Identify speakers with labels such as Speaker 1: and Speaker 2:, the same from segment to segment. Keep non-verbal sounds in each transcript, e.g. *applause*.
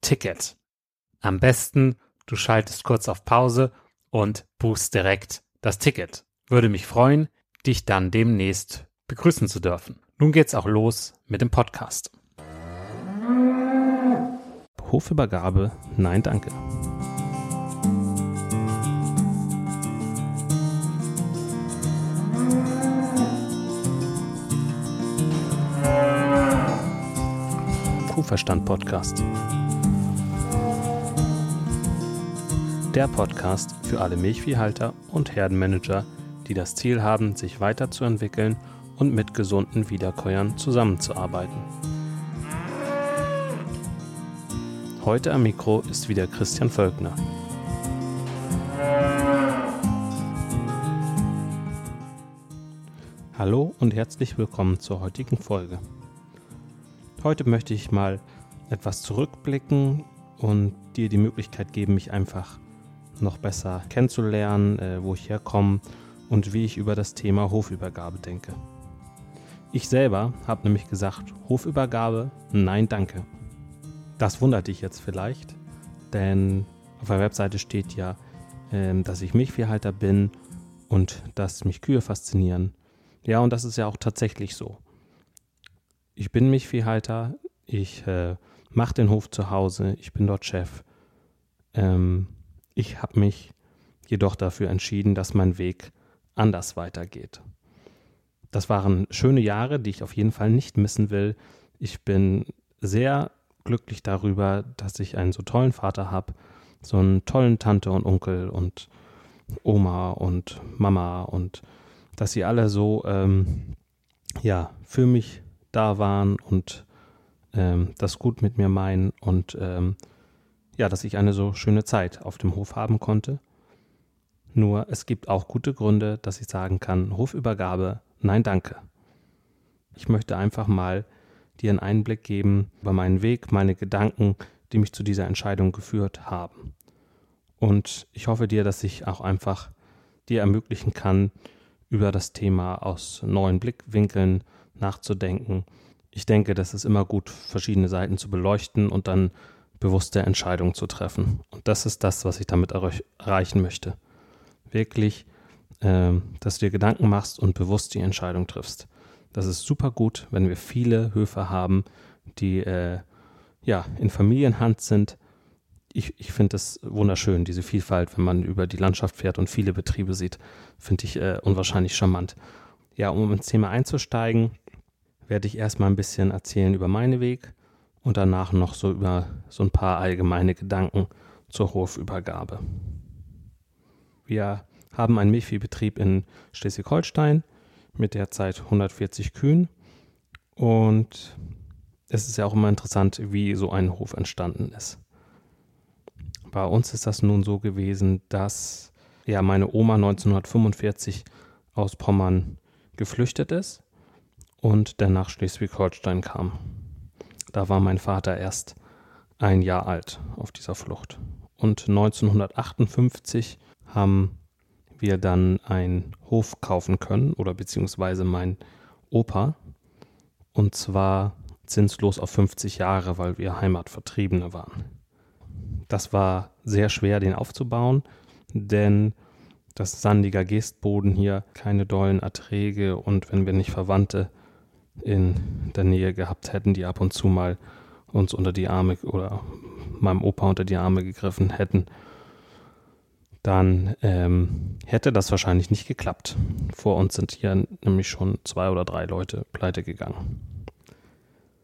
Speaker 1: Ticket. Am besten, du schaltest kurz auf Pause und buchst direkt das Ticket. Würde mich freuen, dich dann demnächst begrüßen zu dürfen. Nun geht's auch los mit dem Podcast. Hofübergabe, nein danke. Kuhverstand Podcast. Der Podcast für alle Milchviehhalter und Herdenmanager, die das Ziel haben, sich weiterzuentwickeln und mit gesunden Wiederkäuern zusammenzuarbeiten. Heute am Mikro ist wieder Christian Völkner. Hallo und herzlich willkommen zur heutigen Folge. Heute möchte ich mal etwas zurückblicken und dir die Möglichkeit geben, mich einfach noch besser kennenzulernen, äh, wo ich herkomme und wie ich über das Thema Hofübergabe denke. Ich selber habe nämlich gesagt, Hofübergabe, nein, danke. Das wundert dich jetzt vielleicht, denn auf der Webseite steht ja, äh, dass ich Milchviehhalter bin und dass mich Kühe faszinieren. Ja, und das ist ja auch tatsächlich so ich bin Milchviehhalter, ich äh, mache den Hof zu Hause, ich bin dort Chef. Ähm, ich habe mich jedoch dafür entschieden, dass mein Weg anders weitergeht. Das waren schöne Jahre, die ich auf jeden Fall nicht missen will. Ich bin sehr glücklich darüber, dass ich einen so tollen Vater habe, so einen tollen Tante und Onkel und Oma und Mama und dass sie alle so ähm, ja für mich da waren und ähm, das gut mit mir meinen und ähm, ja, dass ich eine so schöne Zeit auf dem Hof haben konnte. Nur es gibt auch gute Gründe, dass ich sagen kann, Hofübergabe, nein danke. Ich möchte einfach mal dir einen Einblick geben über meinen Weg, meine Gedanken, die mich zu dieser Entscheidung geführt haben. Und ich hoffe dir, dass ich auch einfach dir ermöglichen kann, über das Thema aus neuen Blickwinkeln nachzudenken. Ich denke, das ist immer gut, verschiedene Seiten zu beleuchten und dann bewusste Entscheidungen zu treffen. Und das ist das, was ich damit erreichen möchte. Wirklich, äh, dass du dir Gedanken machst und bewusst die Entscheidung triffst. Das ist super gut, wenn wir viele Höfe haben, die äh, ja in Familienhand sind. Ich, ich finde das wunderschön, diese Vielfalt, wenn man über die Landschaft fährt und viele Betriebe sieht, finde ich äh, unwahrscheinlich charmant. Ja, um ins Thema einzusteigen, werde ich erstmal ein bisschen erzählen über meinen Weg und danach noch so über so ein paar allgemeine Gedanken zur Hofübergabe. Wir haben einen Milchviehbetrieb in Schleswig-Holstein mit derzeit 140 Kühen und es ist ja auch immer interessant, wie so ein Hof entstanden ist. Bei uns ist das nun so gewesen, dass ja meine Oma 1945 aus Pommern geflüchtet ist und dann nach Schleswig-Holstein kam. Da war mein Vater erst ein Jahr alt auf dieser Flucht. Und 1958 haben wir dann einen Hof kaufen können oder beziehungsweise mein Opa. Und zwar zinslos auf 50 Jahre, weil wir Heimatvertriebene waren. Das war sehr schwer, den aufzubauen, denn das sandiger Gestboden hier, keine dollen Erträge und wenn wir nicht Verwandte in der Nähe gehabt hätten, die ab und zu mal uns unter die Arme oder meinem Opa unter die Arme gegriffen hätten, dann ähm, hätte das wahrscheinlich nicht geklappt. Vor uns sind hier nämlich schon zwei oder drei Leute pleite gegangen.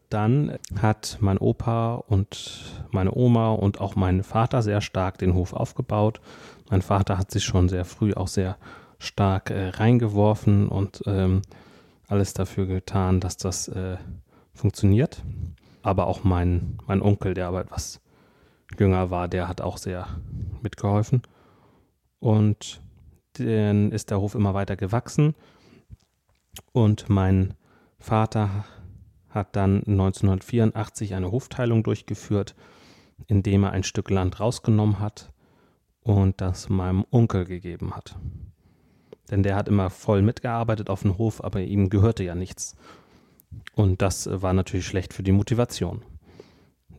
Speaker 1: Dann hat mein Opa und meine Oma und auch mein Vater sehr stark den Hof aufgebaut. Mein Vater hat sich schon sehr früh auch sehr stark äh, reingeworfen und ähm, alles dafür getan, dass das äh, funktioniert. Aber auch mein, mein Onkel, der aber etwas jünger war, der hat auch sehr mitgeholfen. Und dann ist der Hof immer weiter gewachsen. Und mein Vater hat dann 1984 eine Hofteilung durchgeführt, indem er ein Stück Land rausgenommen hat und das meinem Onkel gegeben hat. Denn der hat immer voll mitgearbeitet auf dem Hof, aber ihm gehörte ja nichts. Und das war natürlich schlecht für die Motivation.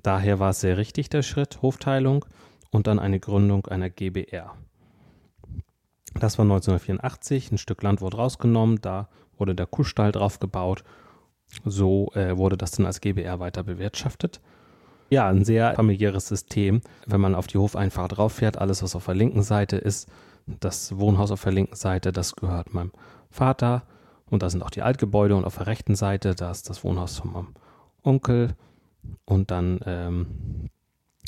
Speaker 1: Daher war es sehr richtig, der Schritt Hofteilung und dann eine Gründung einer GBR. Das war 1984, ein Stück Land wurde rausgenommen, da wurde der Kuhstall drauf gebaut. So äh, wurde das dann als GBR weiter bewirtschaftet. Ja, ein sehr familiäres System. Wenn man auf die Hofeinfahrt drauf fährt, alles, was auf der linken Seite ist, das Wohnhaus auf der linken Seite, das gehört meinem Vater. Und da sind auch die Altgebäude. Und auf der rechten Seite, da ist das Wohnhaus von meinem Onkel. Und dann ähm,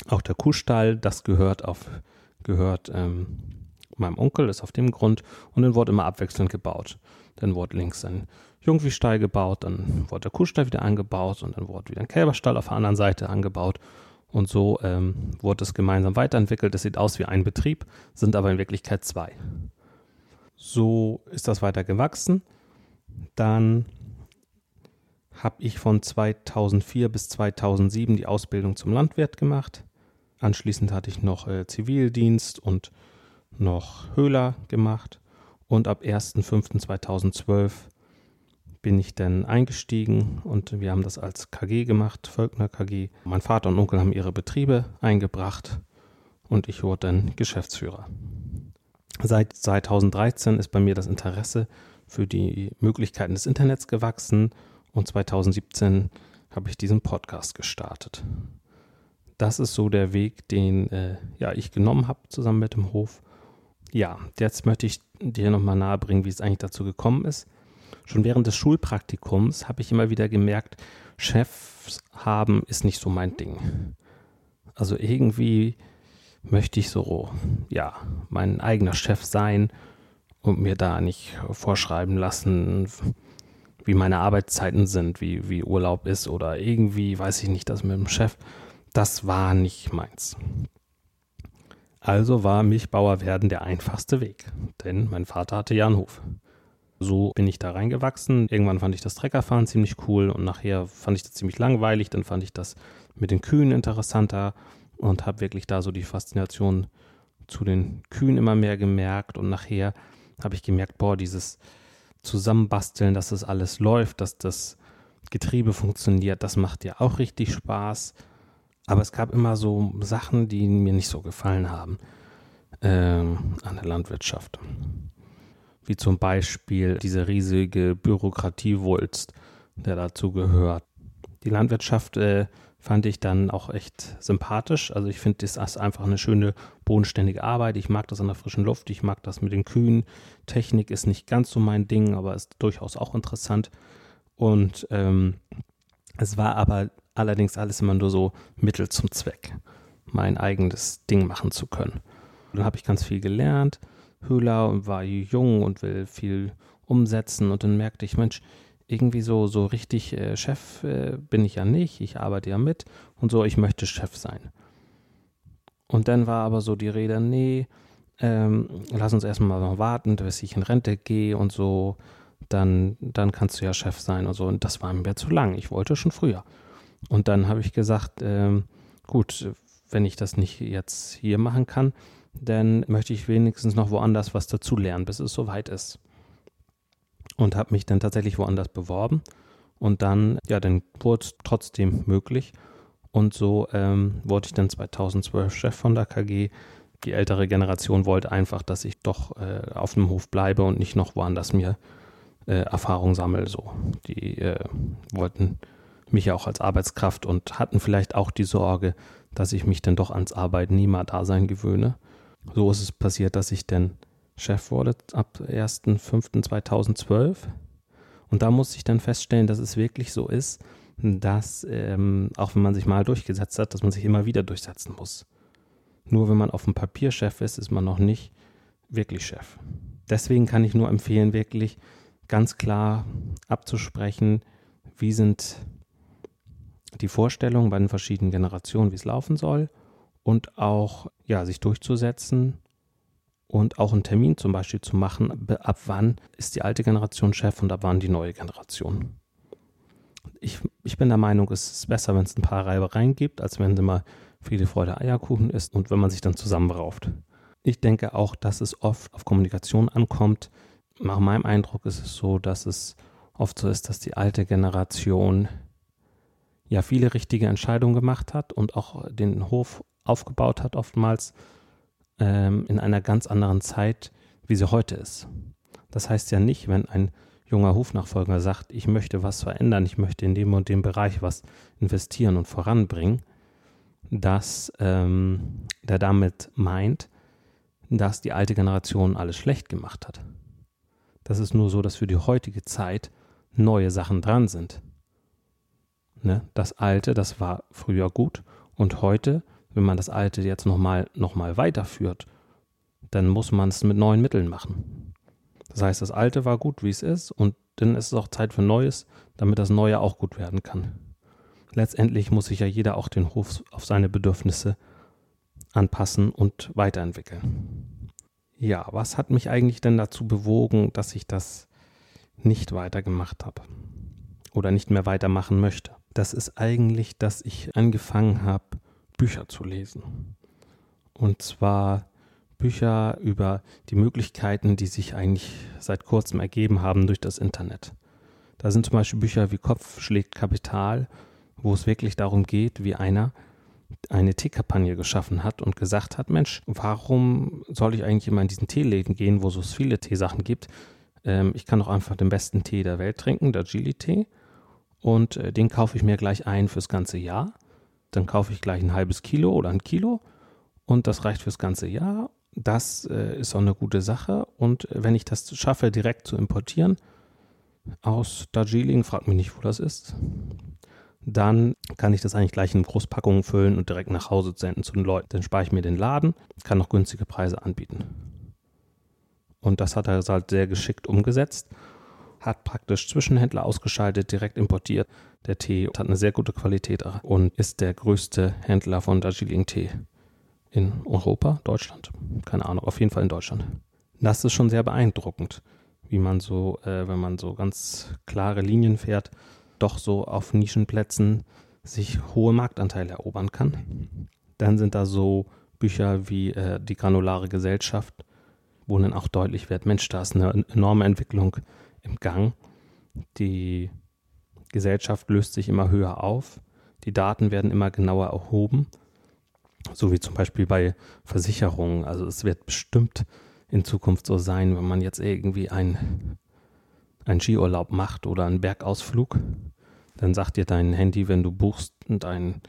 Speaker 1: auch der Kuhstall, das gehört auf, gehört ähm, meinem Onkel, ist auf dem Grund. Und dann wurde immer abwechselnd gebaut. Dann wurde links ein Jungviehstall gebaut, dann wurde der Kuhstall wieder angebaut und dann wurde wieder ein Kälberstall auf der anderen Seite angebaut. Und so ähm, wurde es gemeinsam weiterentwickelt. Es sieht aus wie ein Betrieb, sind aber in Wirklichkeit zwei. So ist das weiter gewachsen. Dann habe ich von 2004 bis 2007 die Ausbildung zum Landwirt gemacht. Anschließend hatte ich noch äh, Zivildienst und noch Höhler gemacht. Und ab 1.5.2012 bin ich dann eingestiegen und wir haben das als KG gemacht, Völkner KG. Mein Vater und Onkel haben ihre Betriebe eingebracht und ich wurde dann Geschäftsführer. Seit 2013 ist bei mir das Interesse für die Möglichkeiten des Internets gewachsen und 2017 habe ich diesen Podcast gestartet. Das ist so der Weg, den äh, ja, ich genommen habe zusammen mit dem Hof. Ja, jetzt möchte ich dir nochmal nahebringen, wie es eigentlich dazu gekommen ist. Schon während des Schulpraktikums habe ich immer wieder gemerkt, Chefs haben ist nicht so mein Ding. Also irgendwie möchte ich so, ja, mein eigener Chef sein und mir da nicht vorschreiben lassen, wie meine Arbeitszeiten sind, wie, wie Urlaub ist oder irgendwie, weiß ich nicht, das mit dem Chef, das war nicht meins. Also war Milchbauer werden der einfachste Weg, denn mein Vater hatte ja einen Hof. So bin ich da reingewachsen. Irgendwann fand ich das Treckerfahren ziemlich cool und nachher fand ich das ziemlich langweilig. Dann fand ich das mit den Kühen interessanter und habe wirklich da so die Faszination zu den Kühen immer mehr gemerkt. Und nachher habe ich gemerkt, boah, dieses Zusammenbasteln, dass das alles läuft, dass das Getriebe funktioniert, das macht ja auch richtig Spaß. Aber es gab immer so Sachen, die mir nicht so gefallen haben ähm, an der Landwirtschaft. Wie zum Beispiel diese riesige Bürokratiewulst, der dazu gehört. Die Landwirtschaft äh, fand ich dann auch echt sympathisch. Also ich finde, das ist einfach eine schöne, bodenständige Arbeit. Ich mag das an der frischen Luft, ich mag das mit den Kühen. Technik ist nicht ganz so mein Ding, aber ist durchaus auch interessant. Und ähm, es war aber allerdings alles immer nur so Mittel zum Zweck, mein eigenes Ding machen zu können. dann habe ich ganz viel gelernt, Höhler und war jung und will viel umsetzen und dann merkte ich, Mensch, irgendwie so, so richtig äh, Chef äh, bin ich ja nicht, ich arbeite ja mit und so, ich möchte Chef sein. Und dann war aber so die Rede, nee, ähm, lass uns erstmal noch warten, bis ich in Rente gehe und so, dann, dann kannst du ja Chef sein und so. Und das war mir zu lang, ich wollte schon früher. Und dann habe ich gesagt, ähm, gut, wenn ich das nicht jetzt hier machen kann, dann möchte ich wenigstens noch woanders was dazu lernen, bis es soweit ist und habe mich dann tatsächlich woanders beworben. Und dann, ja, dann wurde es trotzdem möglich. Und so ähm, wurde ich dann 2012 Chef von der KG. Die ältere Generation wollte einfach, dass ich doch äh, auf dem Hof bleibe und nicht noch woanders mir äh, Erfahrung sammle. So. Die äh, wollten mich ja auch als Arbeitskraft und hatten vielleicht auch die Sorge, dass ich mich dann doch ans Arbeitnehmer-Dasein gewöhne. So ist es passiert, dass ich dann Chef wurde ab 1.5.2012. Und da musste ich dann feststellen, dass es wirklich so ist, dass ähm, auch wenn man sich mal durchgesetzt hat, dass man sich immer wieder durchsetzen muss. Nur wenn man auf dem Papier Chef ist, ist man noch nicht wirklich Chef. Deswegen kann ich nur empfehlen, wirklich ganz klar abzusprechen, wie sind die Vorstellungen bei den verschiedenen Generationen, wie es laufen soll und auch ja, sich durchzusetzen und auch einen Termin zum Beispiel zu machen, ab wann ist die alte Generation Chef und ab wann die neue Generation. Ich, ich bin der Meinung, es ist besser, wenn es ein paar Reibereien gibt, als wenn es immer Friede, Freude, Eierkuchen ist und wenn man sich dann zusammenrauft. Ich denke auch, dass es oft auf Kommunikation ankommt. Nach meinem Eindruck ist es so, dass es oft so ist, dass die alte Generation ja viele richtige Entscheidungen gemacht hat und auch den Hof aufgebaut hat oftmals ähm, in einer ganz anderen Zeit, wie sie heute ist. Das heißt ja nicht, wenn ein junger Hofnachfolger sagt, ich möchte was verändern, ich möchte in dem und dem Bereich was investieren und voranbringen, dass ähm, der damit meint, dass die alte Generation alles schlecht gemacht hat. Das ist nur so, dass für die heutige Zeit neue Sachen dran sind. Ne? Das Alte, das war früher gut und heute wenn man das Alte jetzt nochmal noch mal weiterführt, dann muss man es mit neuen Mitteln machen. Das heißt, das Alte war gut, wie es ist, und dann ist es auch Zeit für Neues, damit das Neue auch gut werden kann. Letztendlich muss sich ja jeder auch den Hof auf seine Bedürfnisse anpassen und weiterentwickeln. Ja, was hat mich eigentlich denn dazu bewogen, dass ich das nicht weitergemacht habe oder nicht mehr weitermachen möchte? Das ist eigentlich, dass ich angefangen habe, Bücher zu lesen. Und zwar Bücher über die Möglichkeiten, die sich eigentlich seit kurzem ergeben haben durch das Internet. Da sind zum Beispiel Bücher wie Kopf schlägt Kapital, wo es wirklich darum geht, wie einer eine Teekampagne geschaffen hat und gesagt hat, Mensch, warum soll ich eigentlich immer in diesen Teeläden gehen, wo es so viele Teesachen gibt? Ähm, ich kann doch einfach den besten Tee der Welt trinken, der Gili-Tee, und äh, den kaufe ich mir gleich ein fürs ganze Jahr dann kaufe ich gleich ein halbes Kilo oder ein Kilo und das reicht fürs ganze Jahr. Das äh, ist auch eine gute Sache. Und wenn ich das schaffe, direkt zu importieren aus Darjeeling, frag mich nicht, wo das ist, dann kann ich das eigentlich gleich in Großpackungen füllen und direkt nach Hause senden zu den Leuten. Dann spare ich mir den Laden, kann noch günstige Preise anbieten. Und das hat er halt sehr geschickt umgesetzt hat praktisch Zwischenhändler ausgeschaltet, direkt importiert. Der Tee hat eine sehr gute Qualität und ist der größte Händler von Darjeeling-Tee in Europa, Deutschland. Keine Ahnung, auf jeden Fall in Deutschland. Das ist schon sehr beeindruckend, wie man so, äh, wenn man so ganz klare Linien fährt, doch so auf Nischenplätzen sich hohe Marktanteile erobern kann. Dann sind da so Bücher wie äh, Die granulare Gesellschaft, wo dann auch deutlich wird, Mensch, da ist eine enorme Entwicklung im Gang. Die Gesellschaft löst sich immer höher auf. Die Daten werden immer genauer erhoben, so wie zum Beispiel bei Versicherungen. Also es wird bestimmt in Zukunft so sein, wenn man jetzt irgendwie ein, einen Skiurlaub macht oder einen Bergausflug, dann sagt dir dein Handy, wenn du buchst ein,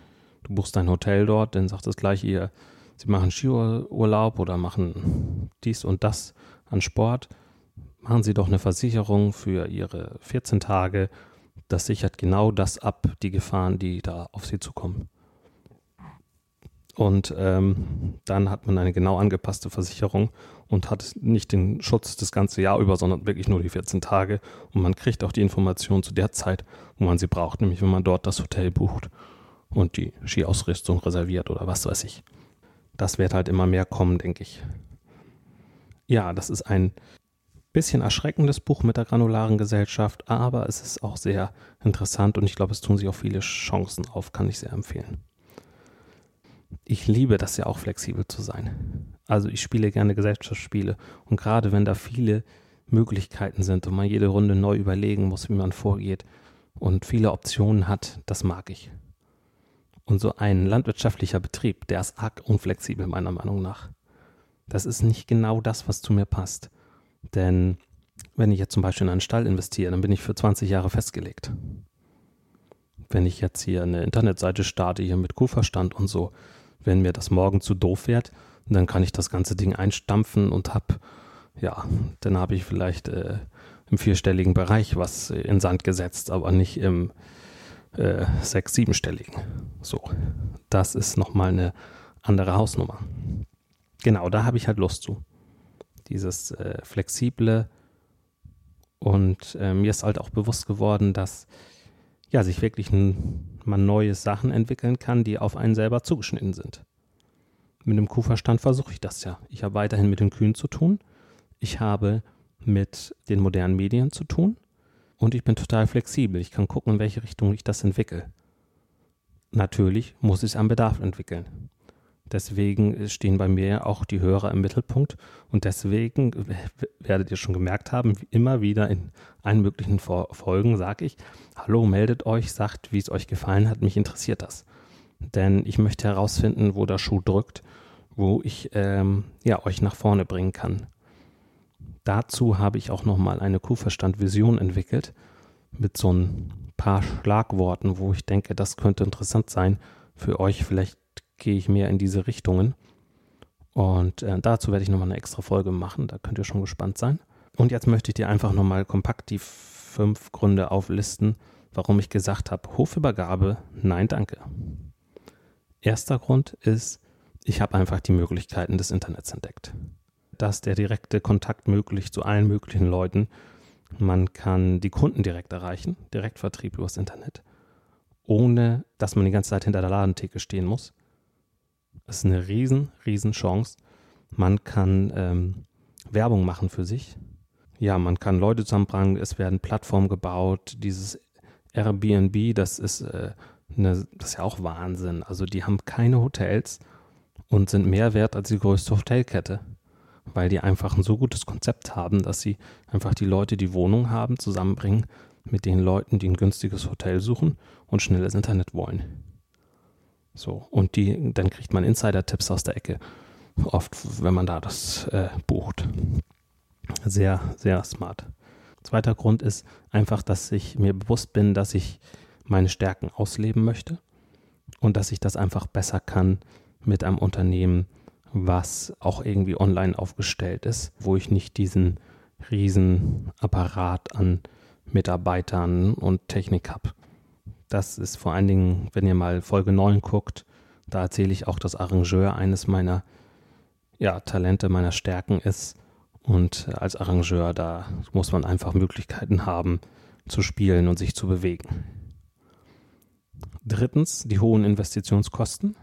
Speaker 1: du buchst ein Hotel dort, dann sagt es gleich ihr, sie machen Skiurlaub oder machen dies und das an Sport, machen sie doch eine Versicherung für ihre 14 Tage. Das sichert genau das ab, die Gefahren, die da auf sie zukommen. Und ähm, dann hat man eine genau angepasste Versicherung und hat nicht den Schutz das ganze Jahr über, sondern wirklich nur die 14 Tage. Und man kriegt auch die Information zu der Zeit, wo man sie braucht, nämlich wenn man dort das Hotel bucht und die Skiausrüstung reserviert oder was weiß ich. Das wird halt immer mehr kommen, denke ich. Ja, das ist ein bisschen erschreckendes Buch mit der granularen Gesellschaft, aber es ist auch sehr interessant und ich glaube, es tun sich auch viele Chancen auf, kann ich sehr empfehlen ich liebe das ja auch flexibel zu sein. Also ich spiele gerne Gesellschaftsspiele und gerade wenn da viele Möglichkeiten sind und man jede Runde neu überlegen muss, wie man vorgeht und viele Optionen hat, das mag ich. Und so ein landwirtschaftlicher Betrieb, der ist arg unflexibel meiner Meinung nach. Das ist nicht genau das, was zu mir passt. Denn wenn ich jetzt zum Beispiel in einen Stall investiere, dann bin ich für 20 Jahre festgelegt. Wenn ich jetzt hier eine Internetseite starte, hier mit Kuhverstand und so, wenn mir das morgen zu doof wird, dann kann ich das ganze Ding einstampfen und habe, ja, dann habe ich vielleicht äh, im vierstelligen Bereich was in Sand gesetzt, aber nicht im äh, sechs-, siebenstelligen. So, das ist nochmal eine andere Hausnummer. Genau, da habe ich halt Lust zu. Dieses äh, flexible und äh, mir ist halt auch bewusst geworden, dass ja sich wirklich ein man neue Sachen entwickeln kann, die auf einen selber zugeschnitten sind. Mit dem Kuhverstand versuche ich das ja. Ich habe weiterhin mit den Kühen zu tun. Ich habe mit den modernen Medien zu tun. Und ich bin total flexibel. Ich kann gucken, in welche Richtung ich das entwickle. Natürlich muss ich es am Bedarf entwickeln. Deswegen stehen bei mir auch die Hörer im Mittelpunkt. Und deswegen werdet ihr schon gemerkt haben, immer wieder in allen möglichen Folgen sage ich, hallo, meldet euch, sagt, wie es euch gefallen hat, mich interessiert das. Denn ich möchte herausfinden, wo der Schuh drückt, wo ich ähm, ja, euch nach vorne bringen kann. Dazu habe ich auch nochmal eine Kuhverstand-Vision entwickelt mit so ein paar Schlagworten, wo ich denke, das könnte interessant sein für euch. Vielleicht gehe ich mehr in diese Richtungen. Und äh, dazu werde ich nochmal eine extra Folge machen, da könnt ihr schon gespannt sein. Und jetzt möchte ich dir einfach nochmal kompakt die fünf Gründe auflisten, warum ich gesagt habe, Hofübergabe, nein, danke. Erster Grund ist, ich habe einfach die Möglichkeiten des Internets entdeckt. Dass der direkte Kontakt möglich zu allen möglichen Leuten. Man kann die Kunden direkt erreichen, Direktvertrieb übers Internet, ohne dass man die ganze Zeit hinter der Ladentheke stehen muss. Das ist eine riesen, riesen Chance. Man kann ähm, Werbung machen für sich. Ja, man kann Leute zusammenbringen. Es werden Plattformen gebaut. Dieses Airbnb, das ist, äh, eine, das ist ja auch Wahnsinn. Also die haben keine Hotels und sind mehr wert als die größte Hotelkette, weil die einfach ein so gutes Konzept haben, dass sie einfach die Leute, die Wohnung haben, zusammenbringen mit den Leuten, die ein günstiges Hotel suchen und schnelles Internet wollen. So, und die, dann kriegt man Insider-Tipps aus der Ecke. Oft, wenn man da das äh, bucht. Sehr, sehr smart. Zweiter Grund ist einfach, dass ich mir bewusst bin, dass ich meine Stärken ausleben möchte und dass ich das einfach besser kann mit einem Unternehmen, was auch irgendwie online aufgestellt ist, wo ich nicht diesen riesen Apparat an Mitarbeitern und Technik habe. Das ist vor allen Dingen, wenn ihr mal Folge 9 guckt, da erzähle ich auch, dass Arrangeur eines meiner ja, Talente, meiner Stärken ist. Und als Arrangeur, da muss man einfach Möglichkeiten haben, zu spielen und sich zu bewegen. Drittens, die hohen Investitionskosten.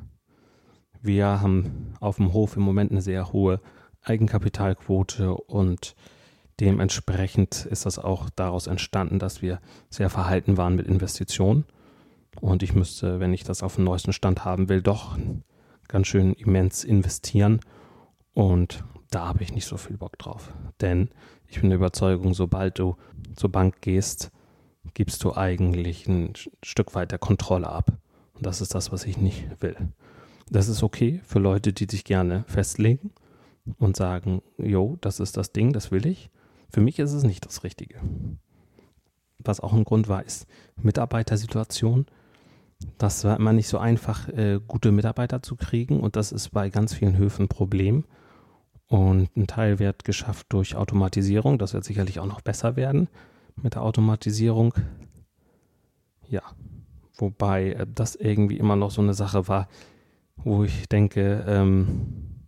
Speaker 1: Wir haben auf dem Hof im Moment eine sehr hohe Eigenkapitalquote und dementsprechend ist das auch daraus entstanden, dass wir sehr verhalten waren mit Investitionen. Und ich müsste, wenn ich das auf dem neuesten Stand haben will, doch ganz schön immens investieren. Und da habe ich nicht so viel Bock drauf. Denn ich bin der Überzeugung, sobald du zur Bank gehst, gibst du eigentlich ein Stück weit der Kontrolle ab. Und das ist das, was ich nicht will. Das ist okay für Leute, die sich gerne festlegen und sagen, jo, das ist das Ding, das will ich. Für mich ist es nicht das Richtige. Was auch ein Grund war, ist Mitarbeitersituation. Das war immer nicht so einfach, äh, gute Mitarbeiter zu kriegen und das ist bei ganz vielen Höfen ein Problem. Und ein Teil wird geschafft durch Automatisierung. Das wird sicherlich auch noch besser werden mit der Automatisierung. Ja, wobei äh, das irgendwie immer noch so eine Sache war, wo ich denke, ähm,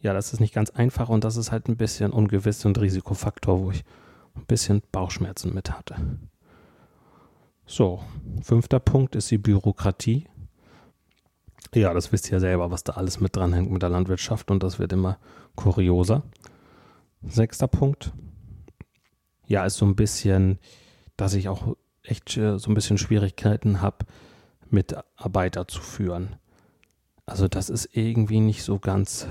Speaker 1: ja, das ist nicht ganz einfach und das ist halt ein bisschen ungewiss und Risikofaktor, wo ich ein bisschen Bauchschmerzen mit hatte. So, fünfter Punkt ist die Bürokratie. Ja, das wisst ihr ja selber, was da alles mit dranhängt mit der Landwirtschaft und das wird immer kurioser. Sechster Punkt. Ja, ist so ein bisschen, dass ich auch echt äh, so ein bisschen Schwierigkeiten habe, Mitarbeiter zu führen. Also das ist irgendwie nicht so ganz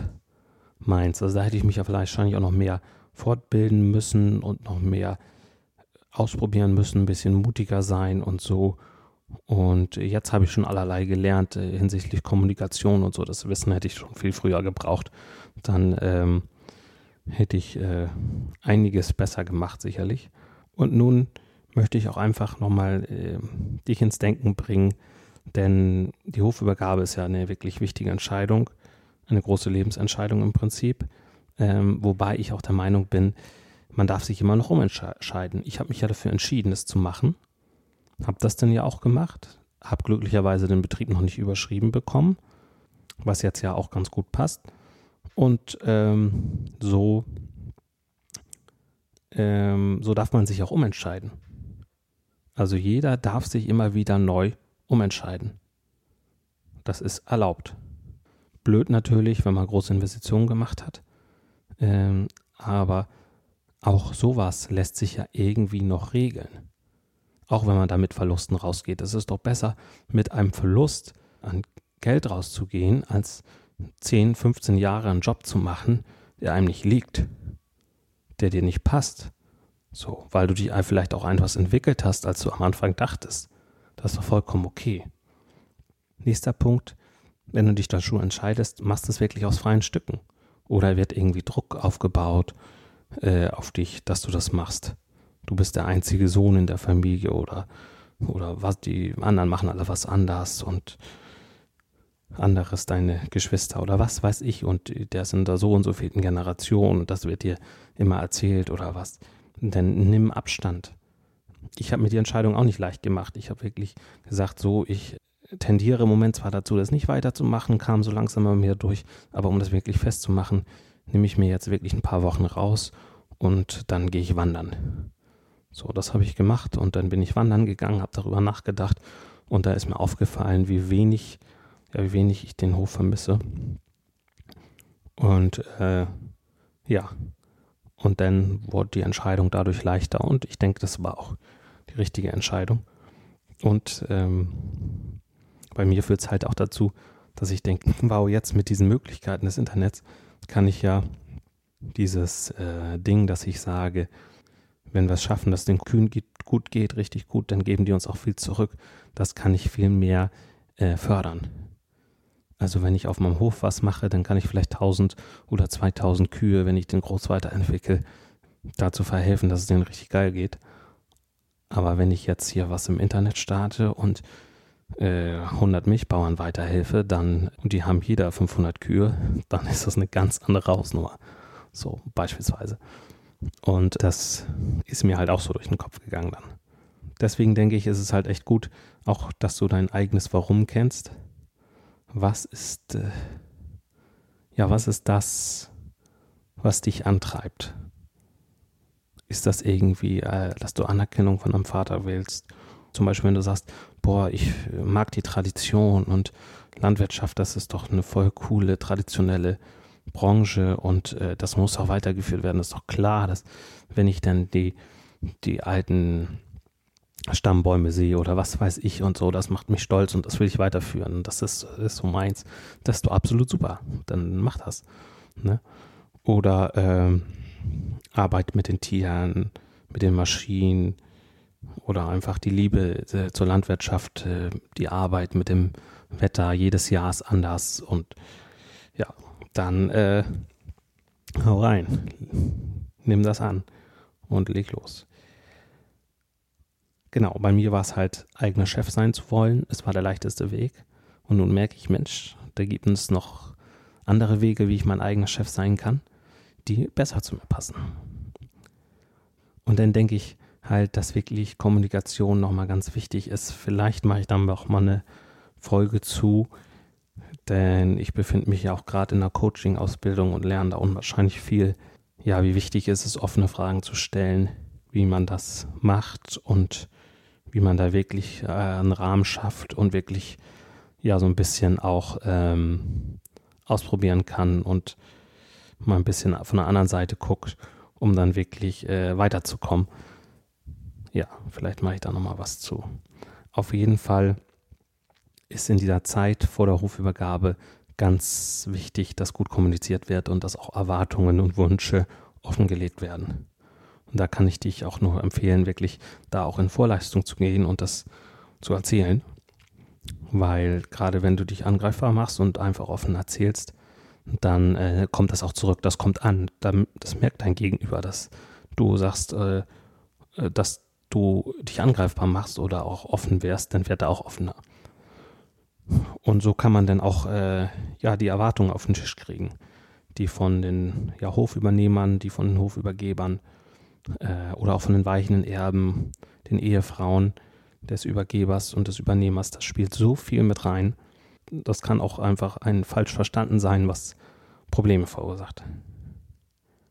Speaker 1: meins. Also da hätte ich mich ja vielleicht wahrscheinlich auch noch mehr fortbilden müssen und noch mehr ausprobieren müssen, ein bisschen mutiger sein und so. Und jetzt habe ich schon allerlei gelernt äh, hinsichtlich Kommunikation und so. Das Wissen hätte ich schon viel früher gebraucht. Dann ähm, hätte ich äh, einiges besser gemacht, sicherlich. Und nun möchte ich auch einfach nochmal äh, dich ins Denken bringen, denn die Hofübergabe ist ja eine wirklich wichtige Entscheidung, eine große Lebensentscheidung im Prinzip. Ähm, wobei ich auch der Meinung bin, man darf sich immer noch umentscheiden. Ich habe mich ja dafür entschieden, das zu machen. Habe das dann ja auch gemacht. Habe glücklicherweise den Betrieb noch nicht überschrieben bekommen, was jetzt ja auch ganz gut passt. Und ähm, so, ähm, so darf man sich auch umentscheiden. Also jeder darf sich immer wieder neu umentscheiden. Das ist erlaubt. Blöd natürlich, wenn man große Investitionen gemacht hat. Ähm, aber auch sowas lässt sich ja irgendwie noch regeln. Auch wenn man da mit Verlusten rausgeht. Es ist doch besser, mit einem Verlust an Geld rauszugehen, als 10, 15 Jahre einen Job zu machen, der einem nicht liegt, der dir nicht passt. So, weil du dich vielleicht auch etwas entwickelt hast, als du am Anfang dachtest. Das ist doch vollkommen okay. Nächster Punkt, wenn du dich dazu entscheidest, machst du es wirklich aus freien Stücken. Oder wird irgendwie Druck aufgebaut äh, auf dich, dass du das machst. Du bist der einzige Sohn in der Familie oder, oder was, die anderen machen alle was anders und anderes deine Geschwister oder was weiß ich und der ist in der so und so vielen Generation und das wird dir immer erzählt oder was. Denn nimm Abstand. Ich habe mir die Entscheidung auch nicht leicht gemacht. Ich habe wirklich gesagt, so, ich tendiere im Moment zwar dazu, das nicht weiterzumachen, kam so langsam bei mir durch, aber um das wirklich festzumachen, nehme ich mir jetzt wirklich ein paar Wochen raus und dann gehe ich wandern. So, das habe ich gemacht und dann bin ich wandern gegangen, habe darüber nachgedacht und da ist mir aufgefallen, wie wenig, ja, wie wenig ich den Hof vermisse. Und äh, ja, und dann wurde die Entscheidung dadurch leichter und ich denke, das war auch die richtige Entscheidung. Und ähm, bei mir führt es halt auch dazu, dass ich denke, wow, jetzt mit diesen Möglichkeiten des Internets kann ich ja dieses äh, Ding, dass ich sage, wenn wir es schaffen, dass den Kühen gut geht, richtig gut, dann geben die uns auch viel zurück. Das kann ich viel mehr äh, fördern. Also wenn ich auf meinem Hof was mache, dann kann ich vielleicht 1000 oder 2000 Kühe, wenn ich den groß weiterentwickle, dazu verhelfen, dass es denen richtig geil geht. Aber wenn ich jetzt hier was im Internet starte und äh, 100 Milchbauern weiterhelfe, dann, und die haben jeder 500 Kühe, *laughs* dann ist das eine ganz andere Hausnummer. So beispielsweise. Und das ist mir halt auch so durch den Kopf gegangen dann. Deswegen denke ich, ist es halt echt gut, auch dass du dein eigenes Warum kennst was ist, äh, ja, was ist das, was dich antreibt? Ist das irgendwie, äh, dass du Anerkennung von deinem Vater willst? Zum Beispiel, wenn du sagst, boah, ich mag die Tradition und Landwirtschaft, das ist doch eine voll coole, traditionelle Branche und äh, das muss auch weitergeführt werden. Das ist doch klar, dass wenn ich dann die, die alten Stammbäume sehe oder was weiß ich und so, das macht mich stolz und das will ich weiterführen. Das ist, ist so meins. Das ist doch absolut super. Dann mach das. Ne? Oder ähm, Arbeit mit den Tieren, mit den Maschinen, oder einfach die Liebe äh, zur Landwirtschaft, äh, die Arbeit mit dem Wetter, jedes Jahr ist anders und ja, dann äh, hau rein, nimm das an und leg los. Genau, bei mir war es halt, eigener Chef sein zu wollen. Es war der leichteste Weg. Und nun merke ich, Mensch, da gibt es noch andere Wege, wie ich mein eigener Chef sein kann, die besser zu mir passen. Und dann denke ich halt, dass wirklich Kommunikation nochmal ganz wichtig ist. Vielleicht mache ich dann auch mal eine Folge zu, denn ich befinde mich ja auch gerade in der Coaching-Ausbildung und lerne da unwahrscheinlich viel. Ja, wie wichtig ist es, offene Fragen zu stellen, wie man das macht und wie man da wirklich äh, einen Rahmen schafft und wirklich ja so ein bisschen auch ähm, ausprobieren kann und mal ein bisschen von der anderen Seite guckt um dann wirklich äh, weiterzukommen. Ja, vielleicht mache ich da nochmal was zu. Auf jeden Fall ist in dieser Zeit vor der Hofübergabe ganz wichtig, dass gut kommuniziert wird und dass auch Erwartungen und Wünsche offengelegt werden. Und da kann ich dich auch nur empfehlen, wirklich da auch in Vorleistung zu gehen und das zu erzählen. Weil gerade wenn du dich angreifbar machst und einfach offen erzählst, dann äh, kommt das auch zurück, das kommt an. Das merkt dein Gegenüber, dass du sagst, äh, äh, dass du dich angreifbar machst oder auch offen wärst, dann wird er auch offener. Und so kann man dann auch äh, ja, die Erwartungen auf den Tisch kriegen, die von den ja, Hofübernehmern, die von den Hofübergebern äh, oder auch von den weichenden Erben, den Ehefrauen des Übergebers und des Übernehmers. Das spielt so viel mit rein das kann auch einfach ein falsch verstanden sein, was Probleme verursacht.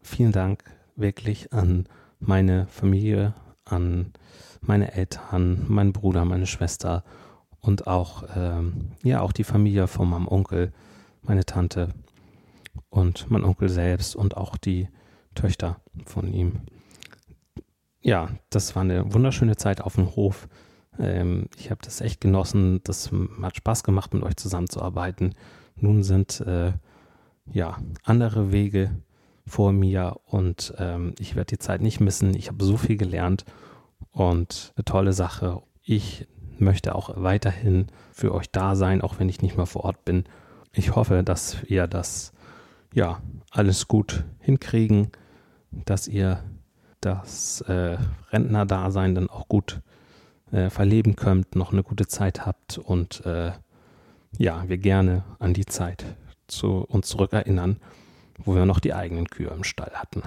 Speaker 1: Vielen Dank wirklich an meine Familie, an meine Eltern, meinen Bruder, meine Schwester und auch, ähm, ja, auch die Familie von meinem Onkel, meine Tante und mein Onkel selbst und auch die Töchter von ihm. Ja, das war eine wunderschöne Zeit auf dem Hof. Ähm, ich habe das echt genossen. Das hat Spaß gemacht, mit euch zusammenzuarbeiten. Nun sind äh, ja andere Wege vor mir und ähm, ich werde die Zeit nicht missen. Ich habe so viel gelernt und eine tolle Sache. Ich möchte auch weiterhin für euch da sein, auch wenn ich nicht mehr vor Ort bin. Ich hoffe, dass ihr das ja alles gut hinkriegen, dass ihr das äh, Rentnerdasein dann auch gut äh, verleben könnt, noch eine gute Zeit habt und äh, ja, wir gerne an die Zeit zu uns zurückerinnern, wo wir noch die eigenen Kühe im Stall hatten.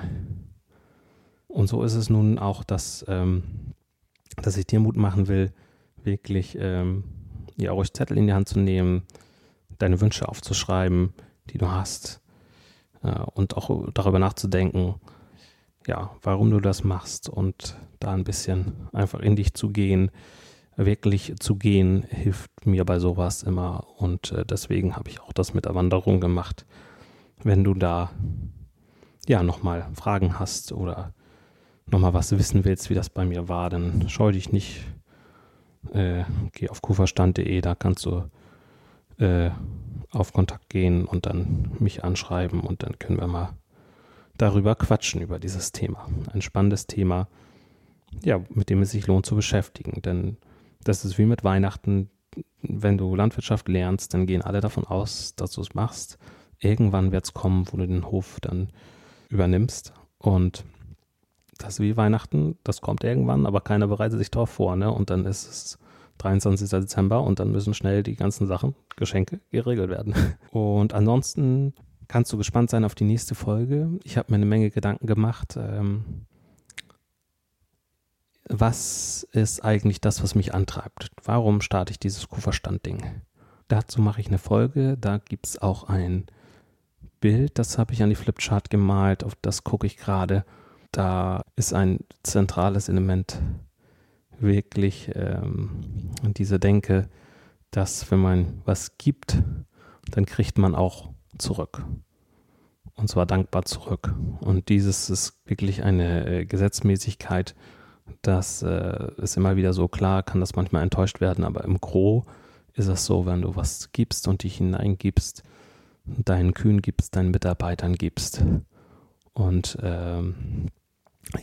Speaker 1: Und so ist es nun auch, dass, ähm, dass ich dir Mut machen will, wirklich ähm, ja, ruhig Zettel in die Hand zu nehmen, deine Wünsche aufzuschreiben, die du hast, äh, und auch darüber nachzudenken, ja, warum du das machst und da ein bisschen einfach in dich zu gehen, wirklich zu gehen, hilft mir bei sowas immer und äh, deswegen habe ich auch das mit der Wanderung gemacht. Wenn du da ja nochmal Fragen hast oder nochmal was wissen willst, wie das bei mir war, dann scheu dich nicht. Äh, geh auf kuferstand.de, da kannst du äh, auf Kontakt gehen und dann mich anschreiben und dann können wir mal darüber quatschen, über dieses Thema. Ein spannendes Thema, ja, mit dem es sich lohnt zu beschäftigen. Denn das ist wie mit Weihnachten. Wenn du Landwirtschaft lernst, dann gehen alle davon aus, dass du es machst. Irgendwann wird es kommen, wo du den Hof dann übernimmst. Und das ist wie Weihnachten, das kommt irgendwann, aber keiner bereitet sich darauf vor. Ne? Und dann ist es 23. Dezember und dann müssen schnell die ganzen Sachen, Geschenke geregelt werden. *laughs* Und ansonsten kannst du gespannt sein auf die nächste Folge. Ich habe mir eine Menge Gedanken gemacht. Ähm, was ist eigentlich das, was mich antreibt? Warum starte ich dieses Kuhverstand-Ding? Dazu mache ich eine Folge. Da gibt es auch ein Bild, das habe ich an die Flipchart gemalt. Auf das gucke ich gerade. Da ist ein zentrales Element wirklich ähm, diese Denke, dass wenn man was gibt, dann kriegt man auch zurück. Und zwar dankbar zurück. Und dieses ist wirklich eine äh, Gesetzmäßigkeit. Das äh, ist immer wieder so klar, kann das manchmal enttäuscht werden, aber im Gro ist es so, wenn du was gibst und dich hineingibst, deinen Kühen gibst, deinen Mitarbeitern gibst und ähm,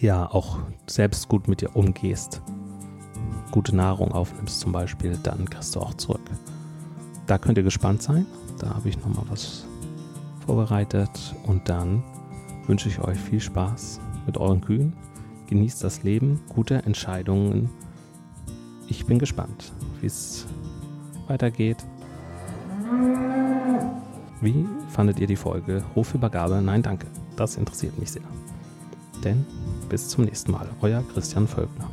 Speaker 1: ja, auch selbst gut mit dir umgehst, gute Nahrung aufnimmst zum Beispiel, dann kriegst du auch zurück. Da könnt ihr gespannt sein. Da habe ich nochmal was vorbereitet. Und dann wünsche ich euch viel Spaß mit euren Kühen. Genießt das Leben, gute Entscheidungen. Ich bin gespannt, wie es weitergeht. Wie fandet ihr die Folge Hofübergabe? Nein, danke. Das interessiert mich sehr. Denn bis zum nächsten Mal. Euer Christian Völkner.